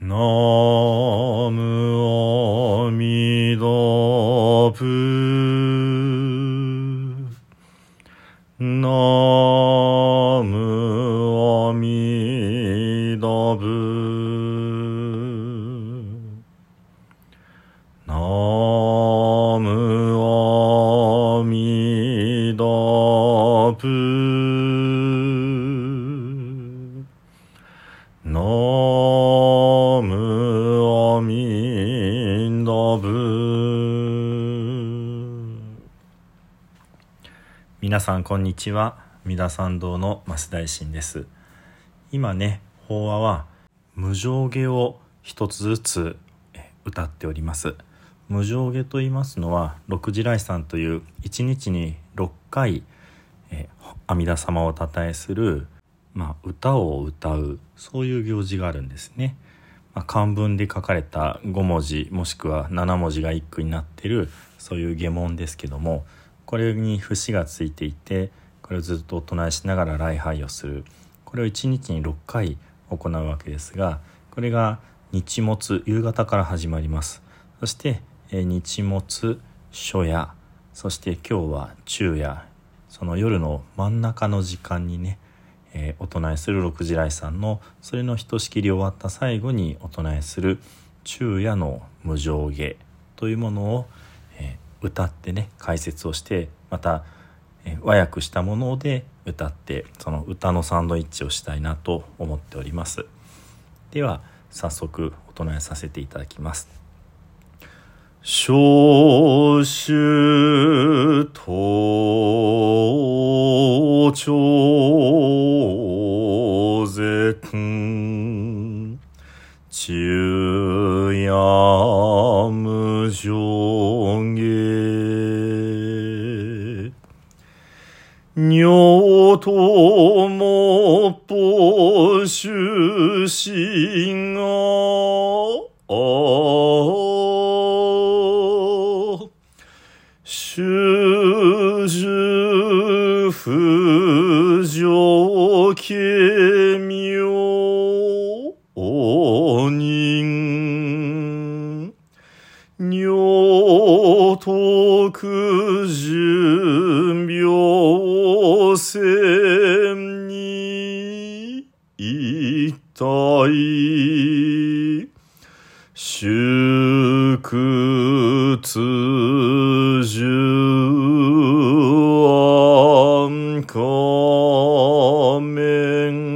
ナ皆さんこんにちは。三田参道の増大臣です。今ね法話は無上下を一つずつえ歌っております。無上下と言いますのは六時来さんという一日に6回え阿弥陀様を称えするまあ、歌を歌うそういう行事があるんですね。まあ、漢文で書かれた5文字もしくは7文字が一句になってるそういう下文ですけどもこれに節がついていてこれをずっとお唱えしながら礼拝をする。これを1日に6回行うわけですがこれが日没夕方から始まります。そして、日没初夜そして今日は昼夜その夜の真ん中の時間にねえーお唱えする六時来さんのそれのひとしきり終わった最後にお唱えする昼夜の無上下というものを、歌ってね解説をしてまた、和訳したもので歌ってその歌のサンドイッチをしたいなと思っております。では早速お唱えさせていただきます。小衆東朝絶昼夜女ともぽ出身が修樹不上軽妙。人女徳寿体祝通十安仮面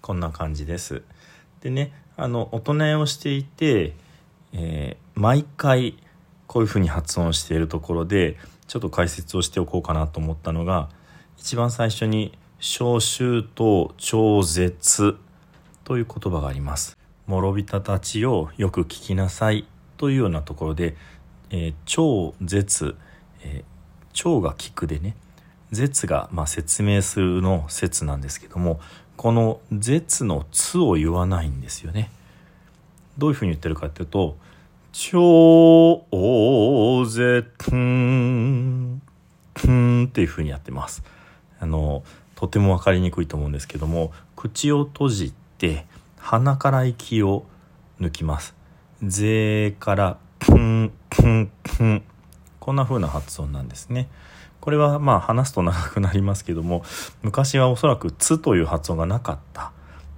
こんな感じです。でねあのお唱えをしていて、えー毎回こういうふうに発音しているところでちょっと解説をしておこうかなと思ったのが一番最初に「小衆と超絶」という言葉があります。諸人たちをよく聞きなさいというようなところで「えー超絶」えー超が聞くでね絶がまあ説明するの説なんですけどもこの絶の「つ」を言わないんですよね。どういうふうに言ってるかっていうと「超絶んん」っていうふうにやってます。あのとても分かりにくいと思うんですけども口を閉じて鼻から息を抜きます。ぜから「くんくんくん」こんな風な発音なんですね。これはまあ話すと長くなりますけども昔はおそらく「つ」という発音がなかった。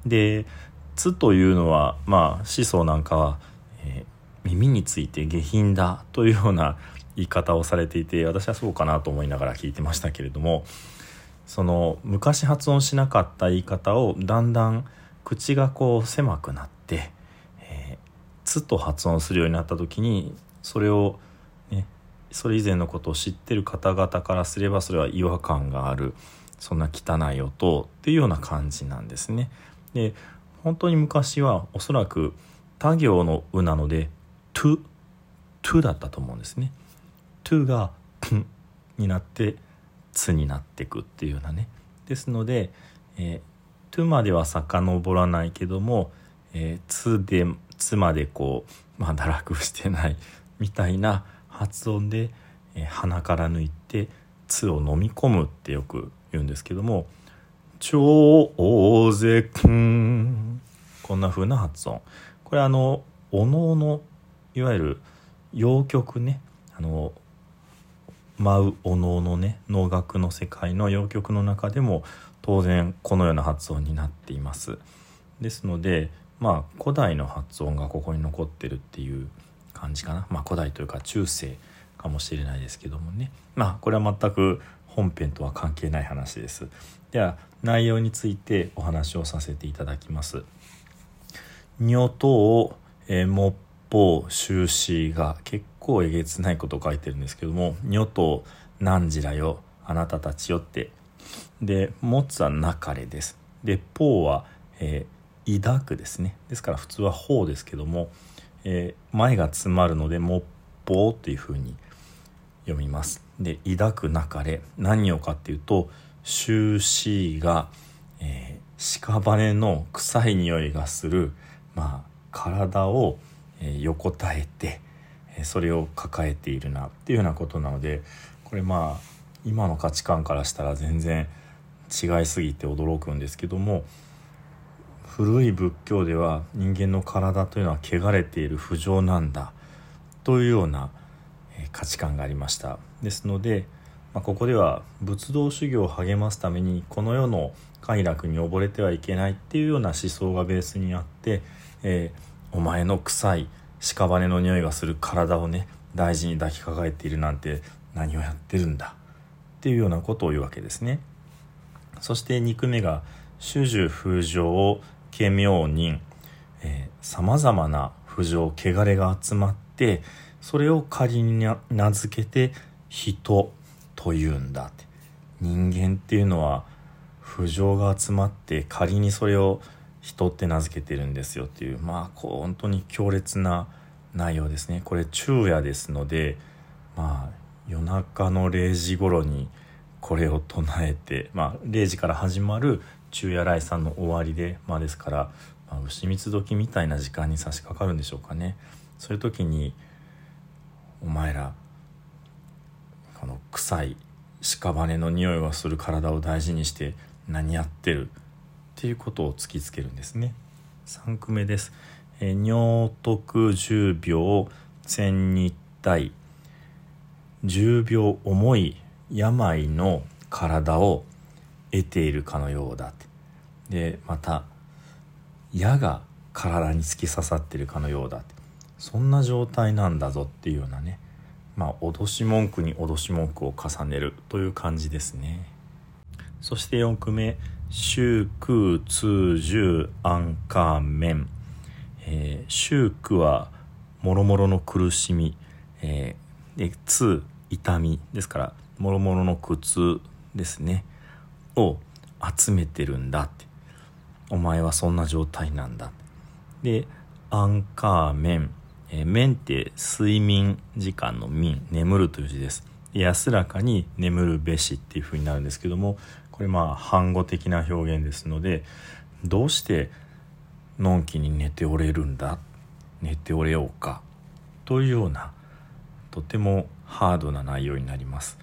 で「つ」というのはまあ思想なんかは、えー耳について下品だというような言い方をされていて私はそうかなと思いながら聞いてましたけれどもその昔発音しなかった言い方をだんだん口がこう狭くなって「えーつ」と発音するようになった時にそれをねそれ以前のことを知ってる方々からすればそれは違和感があるそんな汚い音っていうような感じなんですね。で本当に昔はおそらく他行の「う」なので「to」「to」だったと思うんですね。to が「ん」になって「つ」になっていくっていうようなね。ですので「えー、to」までは遡らないけども「えー、つ」で「つ」までこう、まあ、堕落してないみたいな発音で、えー鼻から抜いて「つ」を飲み込むってよく言うんですけども「超大勢くん。こんな風な発音。これあのおのおのいわゆる洋曲ね。あの舞うおのおのね能楽の世界の洋曲の中でも当然このような発音になっています。ですのでまあ古代の発音がここに残ってるっていう感じかな。まあ古代というか中世かもしれないですけどもね。まあこれは全く本編とは関係ない話です。では内容についてお話をさせていただきます。女とえー、もっぽ終始が結構えげつないことを書いてるんですけども「女と何時らよあなたたちよ」って。で「持つはなかれ」です。で「ぽ」は、えー、抱くですね。ですから普通は「ほう」ですけども、えー、前が詰まるので「もっぽ」というふうに読みます。で「抱くなかれ」何をかっていうと「終始が、えー、屍の臭い匂いがするまあ体をえ横たえてそれを抱えているなっていうようなことなのでこれまあ今の価値観からしたら全然違いすぎて驚くんですけども古い仏教では人間の体というのは汚れている不浄なんだというような価値観がありました。ですので、まあ、ここでは仏道修行を励ますためにこの世の快楽に溺れてはいけないっていうような思想がベースにあってえー、お前の臭い屍の匂いがする体をね大事に抱きかかえているなんて何をやってるんだ？っていうようなことを言うわけですね。そして2句目が「主樹不浄家明人」さまざまな不浄汚れが集まってそれを仮に名付けて「人」というんだって人間っていうのは不浄が集まって仮にそれを人って名付けてるんですよっていうまあこう本当に強烈な内容ですね。これ昼夜ですのでまあ夜中の0時頃にこれを唱えてまあ0時から始まる昼夜来さんの終わりでまあですから、まあ、牛蜜時みたいな時間に差し掛かるんでしょうかね。そういう時にお前らこの臭い屍の匂いがする体を大事にして何やってるっていうことを突きつけるんですね。3句目です。え尿徳10秒千日体10秒重い病の体を得ているかのようだって。でまた矢が体に突き刺さってるかのようだってそんな状態なんだぞっていうようなね。まあ脅し文句に脅し文句を重ねるという感じですね。そして4句目。修空通十安価面、えー、修空はもろもろの苦しみ、えー、で通痛みですからもろもろの苦痛ですね。を集めてるんだって。お前はそんな状態なんだ。でアンカーメン、えー、面って睡眠時間の眠眠るという字です。安らかに眠るべしっていうふうになるんですけどもこれまあ反語的な表現ですのでどうしてのんきに寝ておれるんだ寝ておれようかというようなとてもハードな内容になります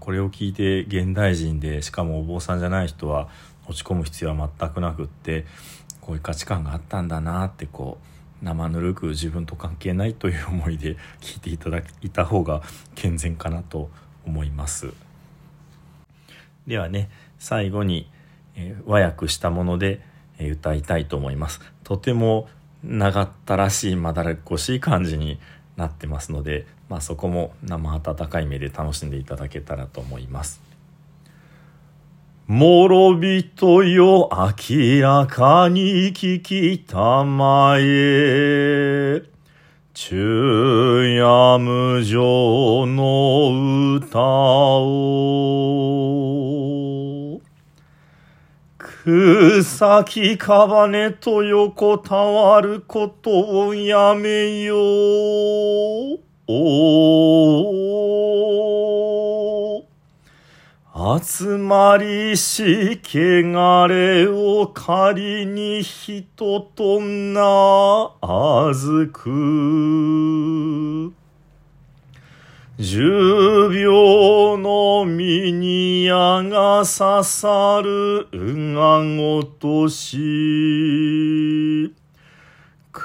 これを聞いて現代人でしかもお坊さんじゃない人は落ち込む必要は全くなくってこういう価値観があったんだなってこう生ぬるく自分と関係ないという思いで聞いていただいた方が健全かなと思います。ではね最後に、えー、和訳したもので、えー、歌いたいと思います。とても長ったらしいまだらっこしい感じになってますので、まあ、そこも生温かい目で楽しんでいただけたらと思います。諸人よ明らかに聞きたまえ。昼夜無常の歌を草木かばねと横たわることをやめよう。集まりし汚れを仮に人となあずく。十秒の身に矢が刺さるうがごとし。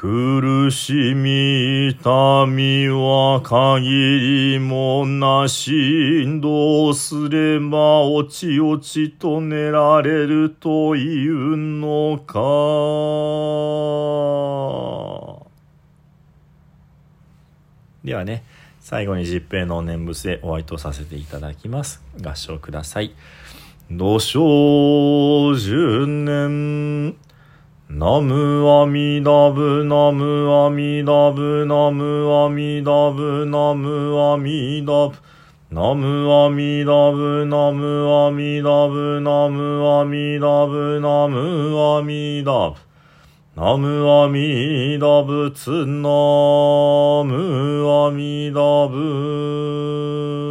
苦しみ痛みは限りもなし、どうすればおちおちと寝られるというのか。ではね、最後に十平の念仏でお会いとさせていただきます。合唱ください。土生十年。ナムアミダブナムアミダブナムアミダブナムアミダブナムアミダブナムアミダブナムアミダブナムアミダブナムアミダ仏ナムアミダブ